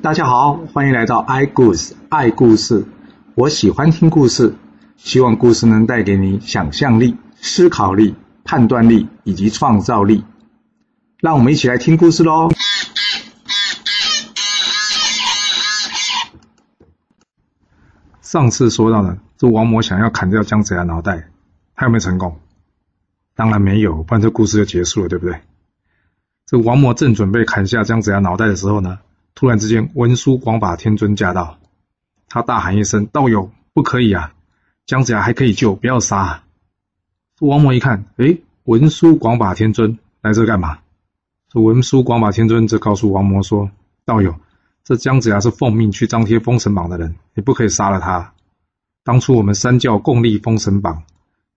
大家好，欢迎来到 i 故事爱故事。我喜欢听故事，希望故事能带给你想象力、思考力、判断力以及创造力。让我们一起来听故事喽。上次说到呢，这王魔想要砍掉姜子牙脑袋，他有没有成功？当然没有，不然这故事就结束了，对不对？这王魔正准备砍下姜子牙脑袋的时候呢，突然之间，文殊广法天尊驾到，他大喊一声：“道友，不可以啊！姜子牙还可以救，不要杀。”王魔一看，诶，文殊广法天尊来这干嘛？这文殊广法天尊则告诉王魔说：“道友，这姜子牙是奉命去张贴封神榜的人，你不可以杀了他。当初我们三教共立封神榜，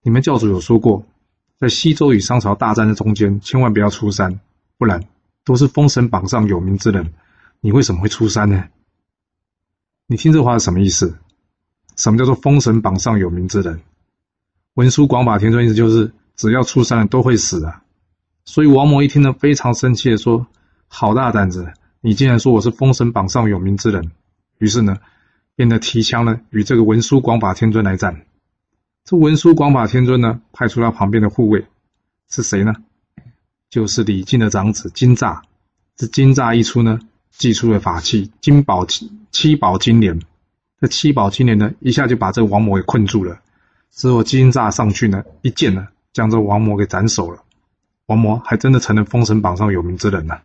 你们教主有说过，在西周与商朝大战的中间，千万不要出山，不然都是封神榜上有名之人。”你为什么会出山呢？你听这话是什么意思？什么叫做封神榜上有名之人？文殊广法天尊意思就是，只要出山都会死啊。所以王魔一听呢，非常生气的说：“好大胆子！你竟然说我是封神榜上有名之人！”于是呢，便得提枪呢，与这个文殊广法天尊来战。这文殊广法天尊呢，派出他旁边的护卫是谁呢？就是李靖的长子金吒。这金吒一出呢。祭出了法器金宝七七宝金莲，这七宝金莲呢，一下就把这王魔给困住了。之后金吒上去呢，一剑呢，将这王魔给斩首了。王魔还真的成了封神榜上有名之人了。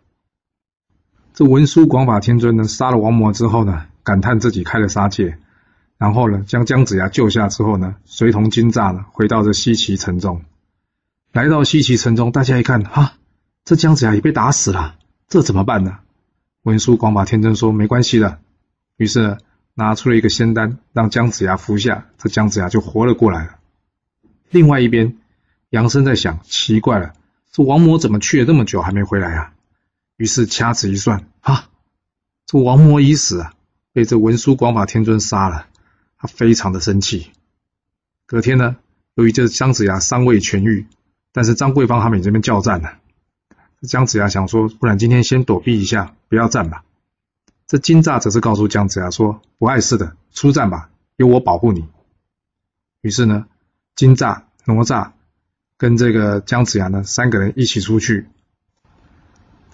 这文殊广法天尊呢，杀了王魔之后呢，感叹自己开了杀戒，然后呢，将姜子牙救下之后呢，随同金吒呢，回到这西岐城中。来到西岐城中，大家一看，哈，这姜子牙也被打死了，这怎么办呢？文殊广法天尊说：“没关系的。”于是，拿出了一个仙丹，让姜子牙服下，这姜子牙就活了过来了。另外一边，杨生在想：奇怪了，这王魔怎么去了这么久还没回来啊？于是掐指一算，啊，这王魔已死啊，被这文殊广法天尊杀了。他非常的生气。隔天呢，由于这姜子牙尚未痊愈，但是张桂芳他们这边叫战了。姜子牙想说，不然今天先躲避一下，不要战吧。这金吒则是告诉姜子牙说：“不碍事的，出战吧，有我保护你。”于是呢，金吒、哪吒跟这个姜子牙呢三个人一起出去。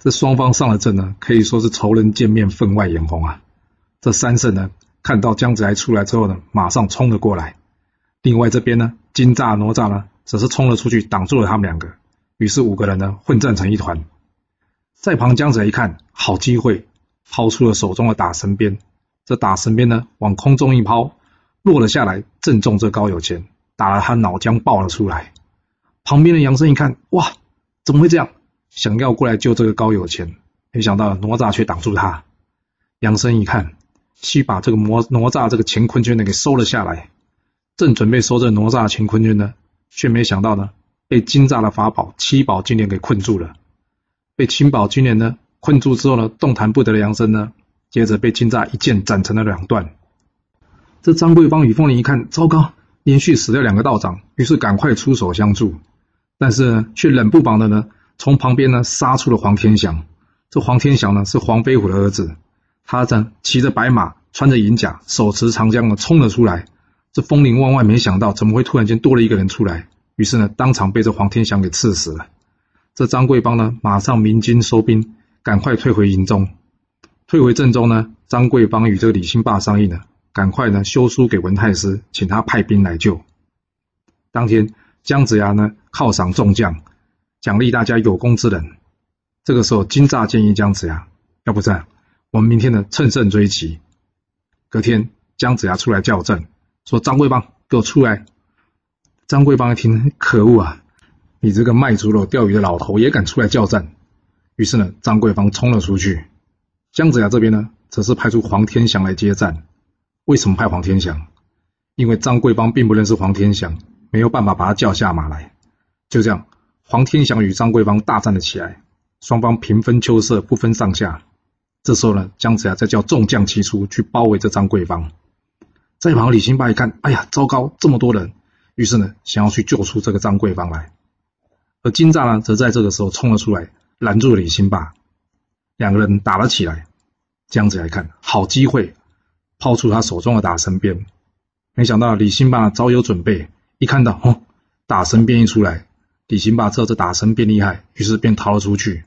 这双方上了阵呢，可以说是仇人见面，分外眼红啊。这三圣呢，看到姜子牙出来之后呢，马上冲了过来。另外这边呢，金吒、哪吒呢，只是冲了出去，挡住了他们两个。于是五个人呢混战成一团，在旁姜子一看，好机会，抛出了手中的打神鞭。这打神鞭呢往空中一抛，落了下来，正中这高有钱，打了他脑浆爆了出来。旁边的杨生一看，哇，怎么会这样？想要过来救这个高有钱，没想到哪吒却挡住他。杨生一看，去把这个魔哪吒这个乾坤圈呢给收了下来，正准备收这哪吒乾坤圈呢，却没想到呢。被金吒的法宝七宝金莲给困住了，被七宝金莲呢困住之后呢，动弹不得的杨生呢，接着被金吒一剑斩成了两段。这张桂芳与凤麟一看，糟糕，连续死掉两个道长，于是赶快出手相助，但是，却冷不防的呢，从旁边呢杀出了黄天祥。这黄天祥呢是黄飞虎的儿子，他正骑着白马，穿着银甲，手持长枪呢冲了出来。这风铃万万没想到，怎么会突然间多了一个人出来？于是呢，当场被这黄天祥给刺死了。这张桂芳呢，马上鸣金收兵，赶快退回营中。退回郑州呢，张桂芳与这个李兴霸商议呢，赶快呢修书给文太师，请他派兵来救。当天，姜子牙呢犒赏众将，奖励大家有功之人。这个时候，金吒建议姜子牙，要不这样，我们明天呢乘胜追击。隔天，姜子牙出来叫阵，说：“张桂芳，给我出来！”张桂芳一听，可恶啊！你这个卖猪肉钓鱼的老头也敢出来叫战？于是呢，张桂芳冲了出去。姜子牙这边呢，则是派出黄天祥来接战。为什么派黄天祥？因为张桂芳并不认识黄天祥，没有办法把他叫下马来。就这样，黄天祥与张桂芳大战了起来，双方平分秋色，不分上下。这时候呢，姜子牙再叫众将齐出去包围这张桂芳。在旁李兴霸一看，哎呀，糟糕，这么多人！于是呢，想要去救出这个张桂芳来，而金吒呢，则在这个时候冲了出来，拦住了李兴霸。两个人打了起来。这样子来看，好机会，抛出他手中的打神鞭。没想到李兴霸早有准备，一看到哦，打神鞭一出来，李兴霸知道这打神鞭厉害，于是便逃了出去。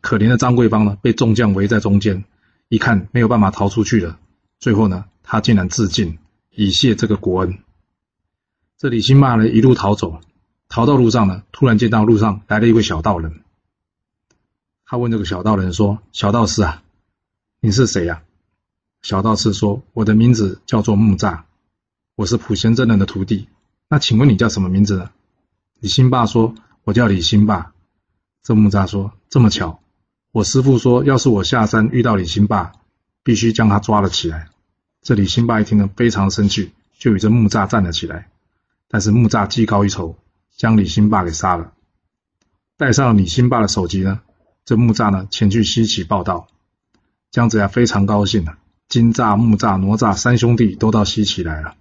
可怜的张桂芳呢，被众将围在中间，一看没有办法逃出去了，最后呢，他竟然自尽，以谢这个国恩。这李兴霸呢，一路逃走，逃到路上呢，突然见到路上来了一位小道人。他问这个小道人说：“小道士啊，你是谁呀？”小道士说：“我的名字叫做木吒，我是普贤真人的徒弟。那请问你叫什么名字呢？”李兴霸说：“我叫李兴霸。”这木吒说：“这么巧，我师父说，要是我下山遇到李兴霸，必须将他抓了起来。”这李兴霸一听呢，非常生气，就与这木吒站了起来。但是木栅技高一筹，将李兴霸给杀了。带上了李兴霸的首级呢，这木栅呢前去西岐报道。姜子牙非常高兴啊，金栅、木栅、哪吒三兄弟都到西岐来了。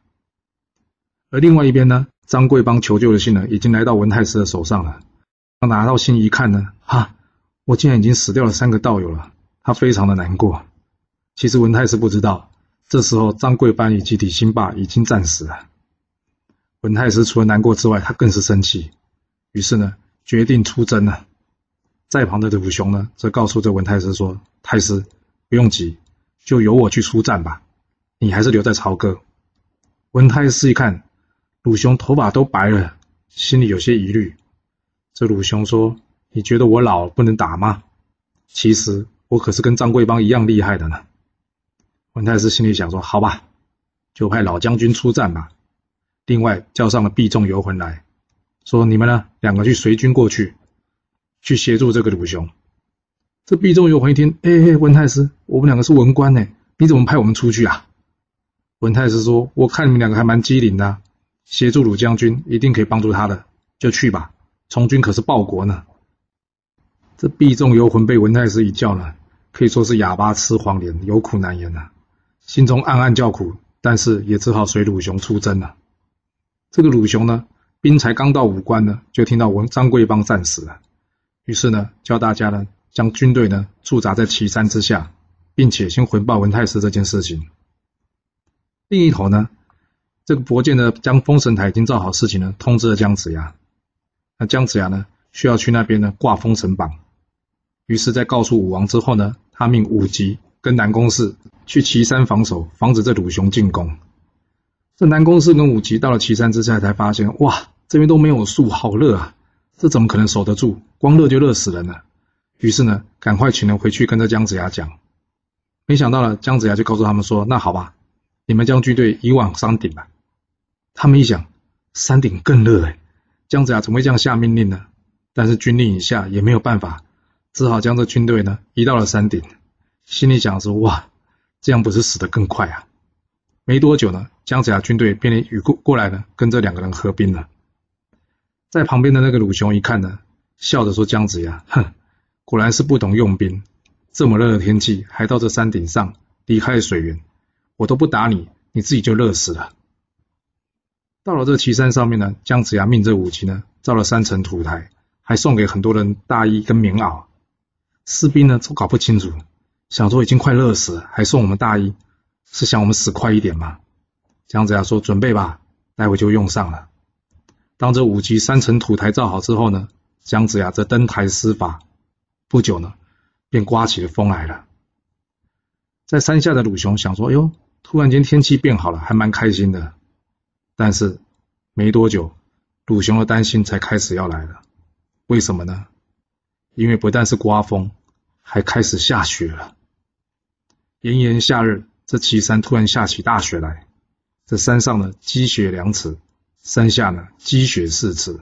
而另外一边呢，张贵邦求救的信呢，已经来到文太师的手上了。他拿到信一看呢，哈，我竟然已经死掉了三个道友了，他非常的难过。其实文太师不知道，这时候张贵邦以及李兴霸已经战死了。文太师除了难过之外，他更是生气，于是呢，决定出征了。在旁的鲁雄呢，则告诉这文太师说：“太师不用急，就由我去出战吧，你还是留在朝歌。”文太师一看，鲁雄头发都白了，心里有些疑虑。这鲁雄说：“你觉得我老不能打吗？其实我可是跟张贵邦一样厉害的呢。”文太师心里想说：“好吧，就派老将军出战吧。”另外叫上了毕众游魂来说：“你们呢，两个去随军过去，去协助这个鲁雄。”这毕众游魂一听：“哎哎，文太师，我们两个是文官呢，你怎么派我们出去啊？”文太师说：“我看你们两个还蛮机灵的，协助鲁将军一定可以帮助他的，就去吧。从军可是报国呢。”这毕众游魂被文太师一叫呢，可以说是哑巴吃黄连，有苦难言呐，心中暗暗叫苦，但是也只好随鲁雄出征了。这个鲁雄呢，兵才刚到武关呢，就听到文张贵邦战死了，于是呢，叫大家呢将军队呢驻扎在岐山之下，并且先回报文太师这件事情。另一头呢，这个伯建呢将封神台已经造好事情呢，通知了姜子牙。那姜子牙呢需要去那边呢挂封神榜，于是，在告诉武王之后呢，他命武吉跟南宫适去岐山防守，防止这鲁雄进攻。这南宫适跟武吉到了岐山之下，才发现哇，这边都没有树，好热啊！这怎么可能守得住？光热就热死人了。于是呢，赶快请人回去跟着姜子牙讲。没想到呢，姜子牙就告诉他们说：“那好吧，你们将军队移往山顶吧。”他们一想，山顶更热哎，姜子牙怎么会这样下命令呢？但是军令已下，也没有办法，只好将这军队呢移到了山顶。心里想说：“哇，这样不是死得更快啊？”没多久呢，姜子牙军队便与过过来呢，跟这两个人合兵了。在旁边的那个鲁雄一看呢，笑着说：“姜子牙，哼，果然是不懂用兵。这么热的天气，还到这山顶上，离开水源，我都不打你，你自己就热死了。”到了这岐山上面呢，姜子牙命这武吉呢造了三层土台，还送给很多人大衣跟棉袄。士兵呢都搞不清楚，想说已经快热死了，还送我们大衣。是想我们死快一点吗？姜子牙说：“准备吧，待会就用上了。”当这五级三层土台造好之后呢，姜子牙则登台施法，不久呢，便刮起了风来了。在山下的鲁雄想说：“哎呦，突然间天气变好了，还蛮开心的。”但是没多久，鲁雄的担心才开始要来了。为什么呢？因为不但是刮风，还开始下雪了。炎炎夏日。这岐山突然下起大雪来，这山上呢积雪两尺，山下呢积雪四尺，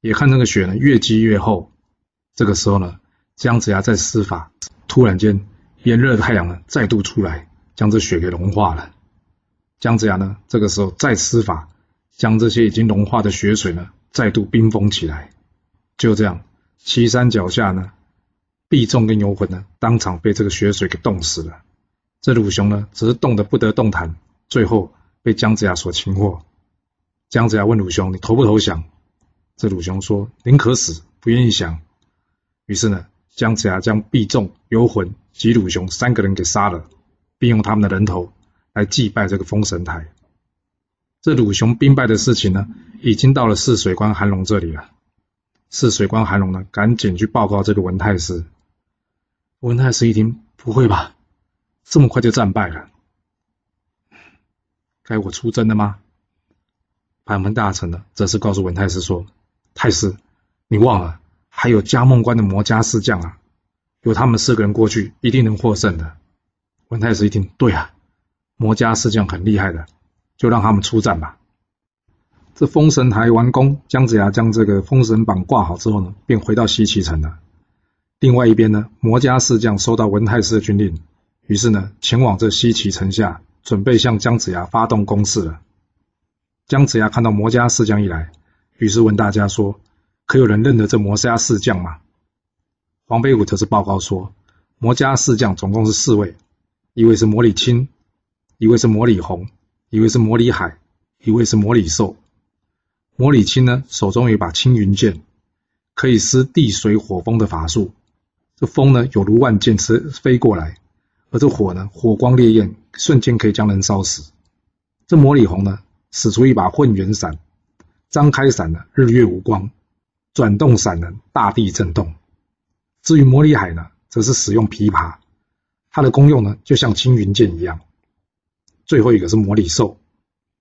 也看那个雪呢越积越厚。这个时候呢，姜子牙在施法，突然间炎热的太阳呢再度出来，将这雪给融化了。姜子牙呢这个时候再施法，将这些已经融化的雪水呢再度冰封起来。就这样，岐山脚下呢，毕众跟游魂呢当场被这个雪水给冻死了。这鲁雄呢，只是冻得不得动弹，最后被姜子牙所擒获。姜子牙问鲁雄：“你投不投降？”这鲁雄说：“宁可死，不愿意降。”于是呢，姜子牙将毕仲、游魂及鲁雄三个人给杀了，并用他们的人头来祭拜这个封神台。这鲁雄兵败的事情呢，已经到了泗水关韩龙这里了。泗水关韩龙呢，赶紧去报告这个文太师。文太师一听，不会吧，这么快就战败了？该我出征了吗？盘门大臣呢，则是告诉文太师说：“太师，你忘了，还有加梦关的魔家四将啊，有他们四个人过去，一定能获胜的。”文太师一听，对啊，魔家四将很厉害的，就让他们出战吧。这封神台完工，姜子牙将这个封神榜挂好之后呢，便回到西岐城了。另外一边呢，魔家四将收到文太师的军令，于是呢，前往这西岐城下，准备向姜子牙发动攻势了。姜子牙看到魔家四将一来，于是问大家说：“可有人认得这魔家四将吗？”黄飞虎则是报告说：“魔家四将总共是四位，一位是魔礼青，一位是魔礼红，一位是魔礼海，一位是魔礼寿。魔礼青呢，手中有一把青云剑，可以施地水火风的法术。这风呢，有如万箭飞飞过来，而这火呢，火光烈焰，瞬间可以将人烧死。这魔礼红呢？”使出一把混元伞，张开伞呢，日月无光；转动伞呢，大地震动。至于魔礼海呢，则是使用琵琶，它的功用呢，就像青云剑一样。最后一个是魔礼寿，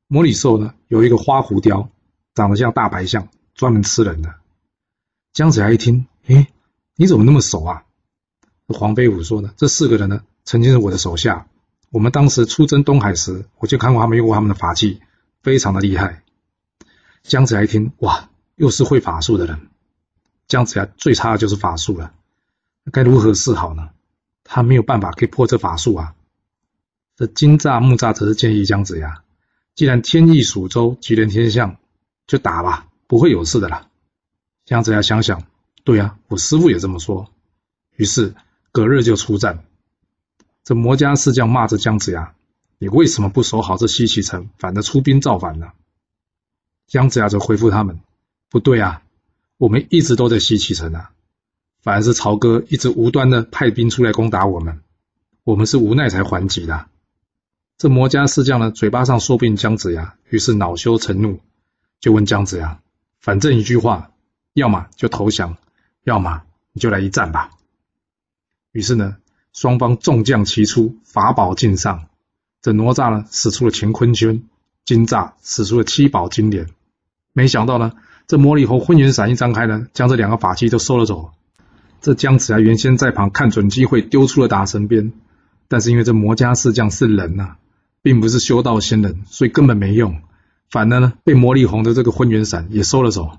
魔礼寿呢，有一个花狐雕，长得像大白象，专门吃人的。姜子牙一听，诶，你怎么那么熟啊？黄飞虎说呢，这四个人呢，曾经是我的手下，我们当时出征东海时，我就看过他们用过他们的法器。非常的厉害，姜子牙一听，哇，又是会法术的人。姜子牙最差的就是法术了，该如何是好呢？他没有办法可以破这法术啊。这金吒、木吒则是建议姜子牙，既然天意属州，吉人天相，就打吧，不会有事的啦。姜子牙想想，对啊，我师父也这么说。于是隔日就出战。这魔家四将骂着姜子牙。你为什么不守好这西岐城，反而出兵造反呢？姜子牙则回复他们：“不对啊，我们一直都在西岐城啊，反而是曹哥一直无端的派兵出来攻打我们，我们是无奈才还击的。”这魔家四将呢，嘴巴上说不赢姜子牙，于是恼羞成怒，就问姜子牙：“反正一句话，要么就投降，要么你就来一战吧。”于是呢，双方众将齐出，法宝尽上。这哪吒呢，使出了乾坤圈；金吒使出了七宝金莲。没想到呢，这魔礼猴混元伞一张开呢，将这两个法器都收了走。这姜子牙原先在旁看准机会，丢出了打神鞭，但是因为这魔家四将是人呐、啊，并不是修道仙人，所以根本没用。反而呢，被魔礼红的这个混元伞也收了走。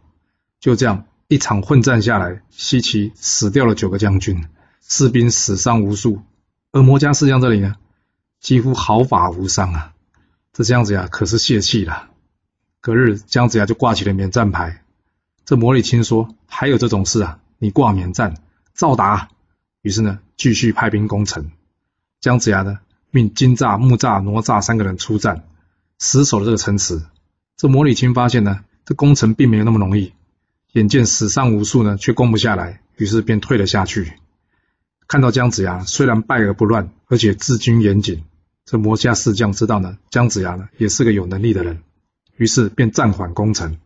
就这样一场混战下来，西岐死掉了九个将军，士兵死伤无数。而魔家四将这里呢？几乎毫发无伤啊！这姜子牙可是泄气了。隔日，姜子牙就挂起了免战牌。这魔礼钦说：“还有这种事啊？你挂免战，照打！”于是呢，继续派兵攻城。姜子牙呢，命金吒、木吒、哪吒三个人出战，死守了这个城池。这魔礼钦发现呢，这攻城并没有那么容易，眼见死伤无数呢，却攻不下来，于是便退了下去。看到姜子牙虽然败而不乱，而且治军严谨。这魔家四将知道呢，姜子牙呢也是个有能力的人，于是便暂缓攻城，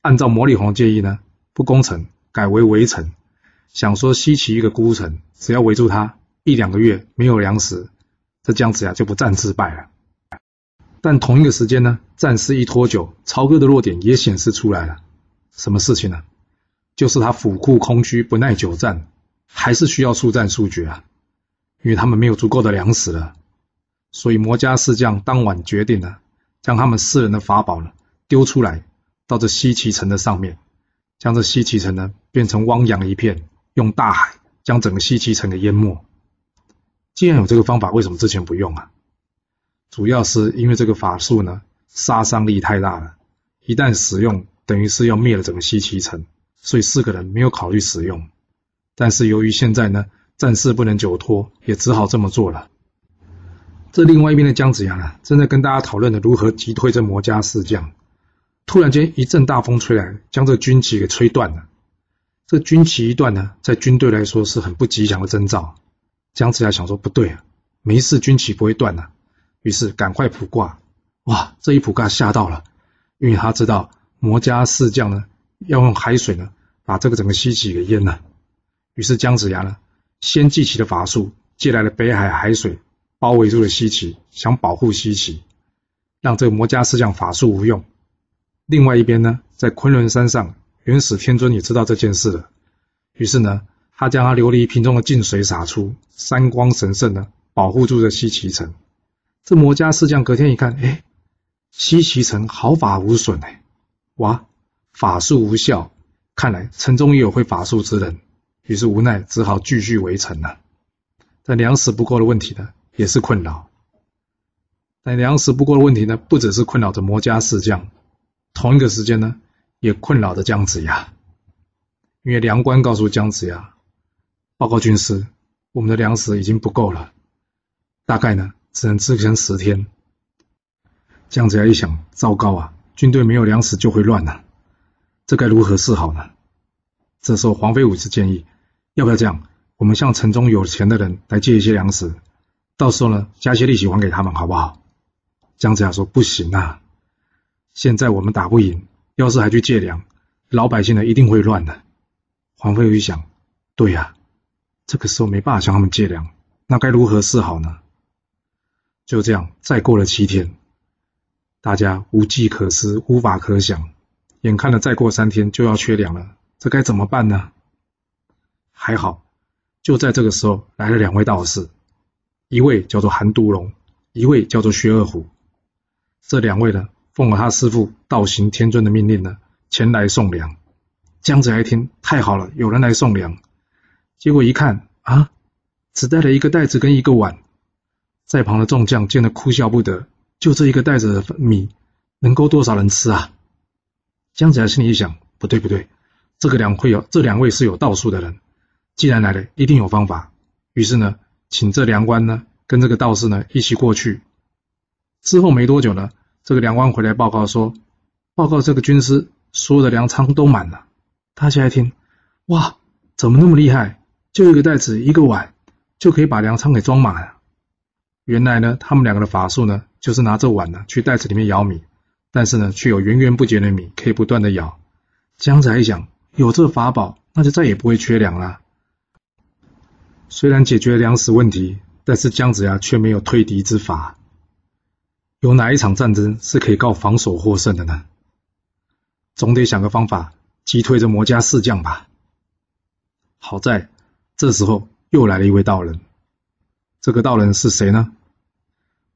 按照魔礼红建议呢，不攻城，改为围城，想说西岐一个孤城，只要围住他一两个月没有粮食，这姜子牙就不战自败了。但同一个时间呢，战事一拖久，曹哥的弱点也显示出来了。什么事情呢？就是他府库空虚，不耐久战，还是需要速战速决啊，因为他们没有足够的粮食了。所以魔家四将当晚决定了，将他们四人的法宝呢丢出来，到这西岐城的上面，将这西岐城呢变成汪洋一片，用大海将整个西岐城给淹没。既然有这个方法，为什么之前不用啊？主要是因为这个法术呢杀伤力太大了，一旦使用，等于是要灭了整个西岐城，所以四个人没有考虑使用。但是由于现在呢战事不能久拖，也只好这么做了。这另外一边的姜子牙呢，正在跟大家讨论的如何击退这魔家四将。突然间一阵大风吹来，将这军旗给吹断了。这军旗一断呢，在军队来说是很不吉祥的征兆。姜子牙想说不对啊，没事军旗不会断啊，于是赶快卜卦。哇，这一卜卦吓到了，因为他知道魔家四将呢要用海水呢把这个整个西岐给淹了。于是姜子牙呢先祭起了法术，借来了北海海水，包围住了西岐，想保护西岐，让这个魔家四将法术无用。另外一边呢，在昆仑山上，元始天尊也知道这件事了，于是呢，他将他琉璃瓶中的净水洒出，三光神圣呢，保护住了西岐城。这魔家四将隔天一看，哎，西岐城毫发无损哎，哇，法术无效，看来城中也有会法术之人，于是无奈只好继续围城了。但粮食不够的问题呢，也是困扰。但粮食不够的问题呢，不只是困扰着魔家四将，同一个时间呢，也困扰着姜子牙。因为粮官告诉姜子牙：“报告军师，我们的粮食已经不够了，大概呢，只能支撑十天。”姜子牙一想：“糟糕啊，军队没有粮食就会乱了，这该如何是好呢？”这时候，黄飞虎是建议：“要不要这样？”我们向城中有钱的人来借一些粮食，到时候呢，加些利息还给他们，好不好？姜子牙说：“不行啊，现在我们打不赢，要是还去借粮，老百姓呢一定会乱的。”黄飞虎一想：“对呀，这个时候没办法向他们借粮，那该如何是好呢？”就这样，再过了七天，大家无计可施，无法可想，眼看着再过三天就要缺粮了，这该怎么办呢？还好。就在这个时候，来了两位道士，一位叫做韩独龙，一位叫做薛二虎。这两位呢，奉了他师父道行天尊的命令呢，前来送粮。姜子牙一听，太好了，有人来送粮。结果一看啊，只带了一个袋子跟一个碗。在旁的众将见得，哭笑不得。就这一个袋子的米，能够多少人吃啊？姜子牙心里一想，不对不对，这个两会有这两位是有道术的人。既然来了，一定有方法。于是呢，请这粮官呢跟这个道士呢一起过去。之后没多久呢，这个粮官回来报告说：“报告这个军师，所有的粮仓都满了。”大家一听，哇，怎么那么厉害？就一个袋子，一个碗，就可以把粮仓给装满了。原来呢，他们两个的法术呢，就是拿这碗呢去袋子里面舀米，但是呢，却有源源不绝的米可以不断的舀。姜子牙一想，有这法宝，那就再也不会缺粮了。虽然解决了粮食问题，但是姜子牙却没有退敌之法。有哪一场战争是可以靠防守获胜的呢？总得想个方法击退这魔家四将吧。好在这时候又来了一位道人。这个道人是谁呢？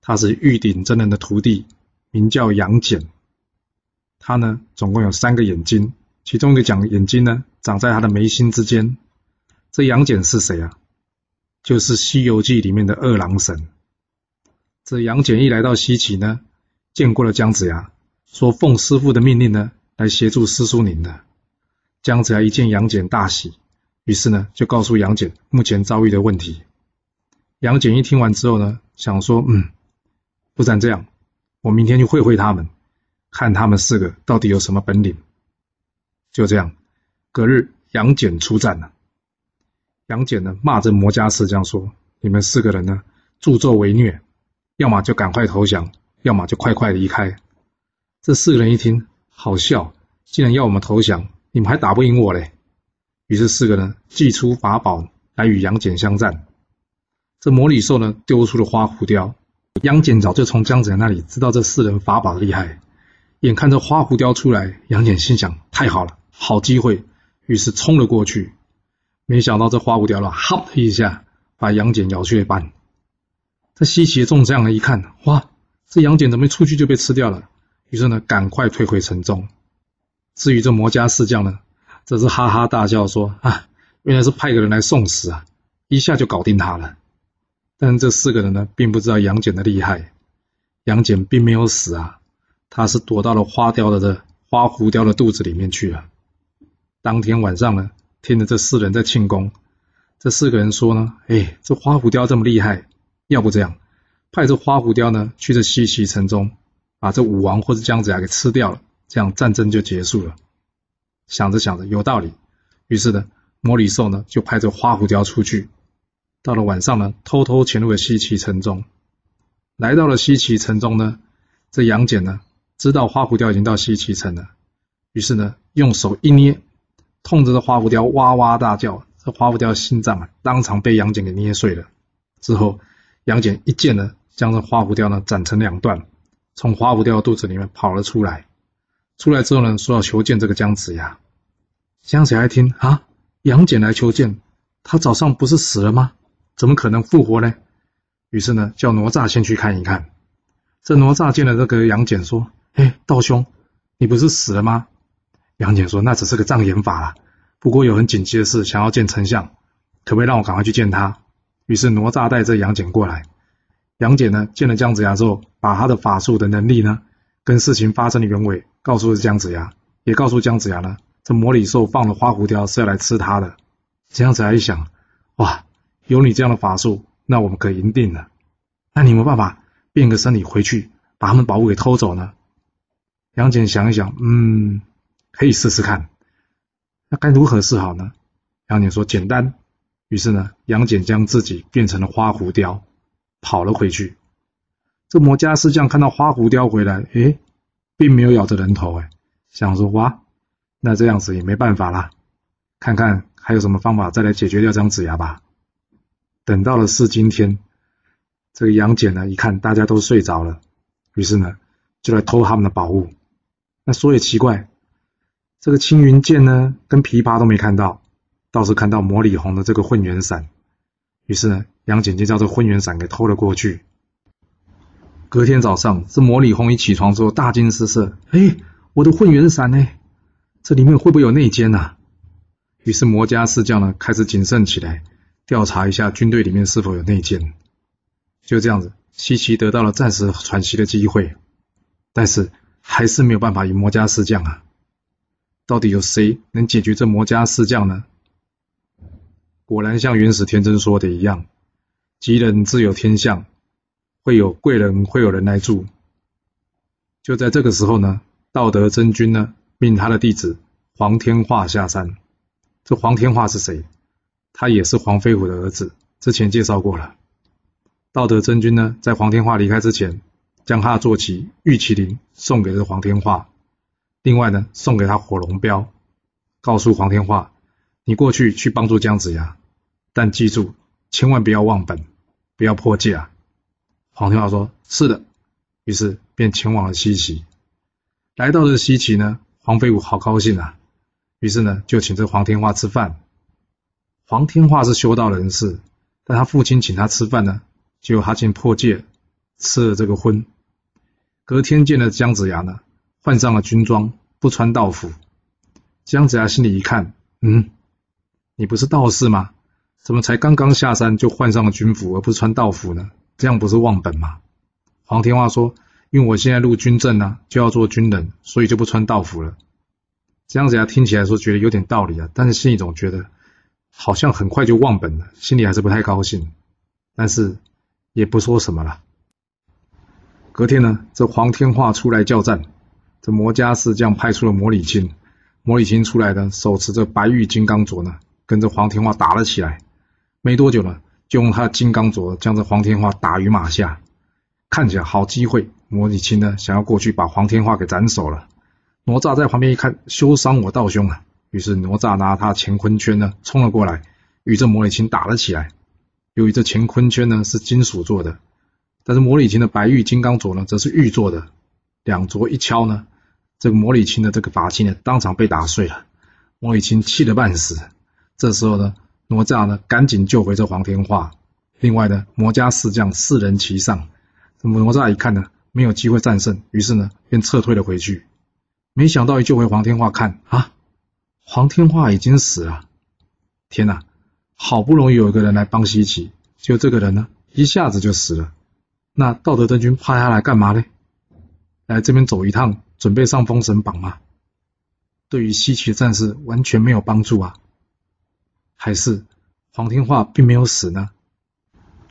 他是玉鼎真人的徒弟，名叫杨戬。他呢，总共有三个眼睛，其中一个讲眼睛呢，长在他的眉心之间。这杨戬是谁啊？就是《西游记》里面的二郎神。这杨戬一来到西岐呢，见过了姜子牙，说奉师傅的命令呢，来协助师叔您的。姜子牙一见杨戬大喜，于是呢，就告诉杨戬目前遭遇的问题。杨戬一听完之后呢，想说，嗯，不然这样，我明天去会会他们，看他们四个到底有什么本领。就这样，隔日杨戬出战了。杨戬呢，骂着魔家四将说：“你们四个人呢，助纣为虐，要么就赶快投降，要么就快快离开。”这四个人一听，好笑，竟然要我们投降，你们还打不赢我嘞。于是四个人祭出法宝来与杨戬相战。这魔礼兽呢，丢出了花狐雕。杨戬早就从姜子牙那里知道这四人法宝的厉害，眼看着花狐雕出来，杨戬心想：太好了，好机会，于是冲了过去。没想到这花狐雕了，哈的一下把杨戬咬去一半。这西岐众将呢一看，哇，这杨戬怎么一出去就被吃掉了？于是呢，赶快退回城中。至于这魔家四将呢，则是哈哈大笑说：“啊，原来是派个人来送死啊，一下就搞定他了。”但这四个人呢，并不知道杨戬的厉害。杨戬并没有死啊，他是躲到了花雕的这花狐雕的肚子里面去了。当天晚上呢。听着这四人在庆功，这四个人说呢：“哎，这花狐雕这么厉害，要不这样，派这花狐雕呢去这西岐城中，把这武王或者姜子牙给吃掉了，这样战争就结束了。”想着想着有道理，于是呢，魔礼兽呢就派这花狐雕出去，到了晚上呢，偷偷潜入了西岐城中。来到了西岐城中呢，这杨戬呢，知道花狐雕已经到西岐城了，于是呢，用手一捏，痛着这花狐雕哇哇大叫，这花狐雕的心脏啊，当场被杨戬给捏碎了。之后，杨戬一剑呢，将这花狐雕呢斩成两段，从花狐雕的肚子里面跑了出来。出来之后呢，说要求见这个姜子牙。姜子牙一听啊，杨戬来求见，他早上不是死了吗？怎么可能复活呢？于是呢，叫哪吒先去看一看。这哪吒见了这个杨戬，说：“哎，道兄，你不是死了吗？”杨戬说：“那只是个障眼法啦，不过有很紧急的事，想要见丞相，可不可以让我赶快去见他？”于是哪吒带着杨戬过来。杨戬呢，见了姜子牙之后，把他的法术的能力呢，跟事情发生的原委告诉了姜子牙，也告诉姜子牙呢，这魔礼兽放了花狐雕是要来吃他的。姜子牙一想，哇，有你这样的法术，那我们可赢定了。那你有没有办法变个身体回去，把他们宝物给偷走呢？杨戬想一想，嗯，可以试试看。那该如何是好呢？杨戬说简单。于是呢，杨戬将自己变成了花狐雕，跑了回去。这魔家四将看到花狐雕回来，诶，并没有咬着人头，诶，想说哇，那这样子也没办法啦，看看还有什么方法再来解决掉姜子牙吧。等到了四今天，这个杨戬呢，一看大家都睡着了，于是呢，就来偷他们的宝物。那说也奇怪，这个青云剑呢，跟琵琶都没看到。倒是看到魔里红的这个混元伞，于是呢，杨戬就将这混元伞给偷了过去。隔天早上，这魔里红一起床之后大惊失色：“哎，我的混元伞呢？这里面会不会有内奸呐？”于是魔家四将呢开始谨慎起来，调查一下军队里面是否有内奸。就这样子，西岐得到了暂时喘息的机会，但是还是没有办法赢魔家四将啊！到底有谁能解决这魔家四将呢？果然像元始天尊说的一样，吉人自有天相，会有贵人，会有人来助。就在这个时候呢，道德真君呢命他的弟子黄天化下山。这黄天化是谁？他也是黄飞虎的儿子，之前介绍过了。道德真君呢，在黄天化离开之前，将他的坐骑玉麒麟送给了黄天化，另外呢，送给他火龙镖，告诉黄天化。你过去去帮助姜子牙，但记住，千万不要忘本，不要破戒啊！黄天化说：“是的。”于是便前往了西岐。来到了西岐呢，黄飞虎好高兴啊！于是呢，就请这黄天化吃饭。黄天化是修道人士，但他父亲请他吃饭呢，结果他竟破戒，吃了这个荤。隔天见了姜子牙呢，换上了军装，不穿道服。姜子牙心里一看，嗯。你不是道士吗？怎么才刚刚下山就换上了军服，而不是穿道服呢？这样不是忘本吗？黄天化说：“因为我现在入军阵呢，就要做军人，所以就不穿道服了。”姜子牙，听起来说觉得有点道理啊，但是心里总觉得好像很快就忘本了，心里还是不太高兴。但是也不说什么了。隔天呢，这黄天化出来叫战，这魔家四将派出了魔礼青，魔礼青出来呢，手持着白玉金刚镯呢。跟着黄天化打了起来，没多久呢，就用他的金刚镯将这黄天化打于马下。看起来好机会，魔礼青呢想要过去把黄天化给斩首了。哪吒在旁边一看，休伤我道兄啊！于是哪吒拿他乾坤圈呢冲了过来，与这魔礼青打了起来。由于这乾坤圈呢是金属做的，但是魔礼青的白玉金刚镯呢则是玉做的，两镯一敲呢，这个魔礼钦的这个法器呢当场被打碎了。魔礼钦气得半死。这时候呢，哪吒呢赶紧救回这黄天化。另外呢，魔家四将四人齐上。这哪吒一看呢，没有机会战胜，于是呢便撤退了回去。没想到一救回黄天化，看啊，黄天化已经死了。天哪，好不容易有一个人来帮西岐，就这个人呢一下子就死了。那道德真君派他来干嘛呢？来这边走一趟，准备上封神榜吗？对于西岐的战士完全没有帮助啊。还是黄天化并没有死呢？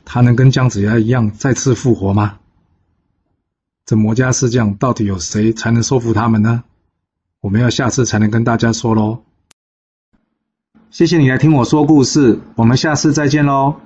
他能跟姜子牙一样再次复活吗？这魔家四将到底有谁才能收服他们呢？我们要下次才能跟大家说喽。谢谢你来听我说故事，我们下次再见喽。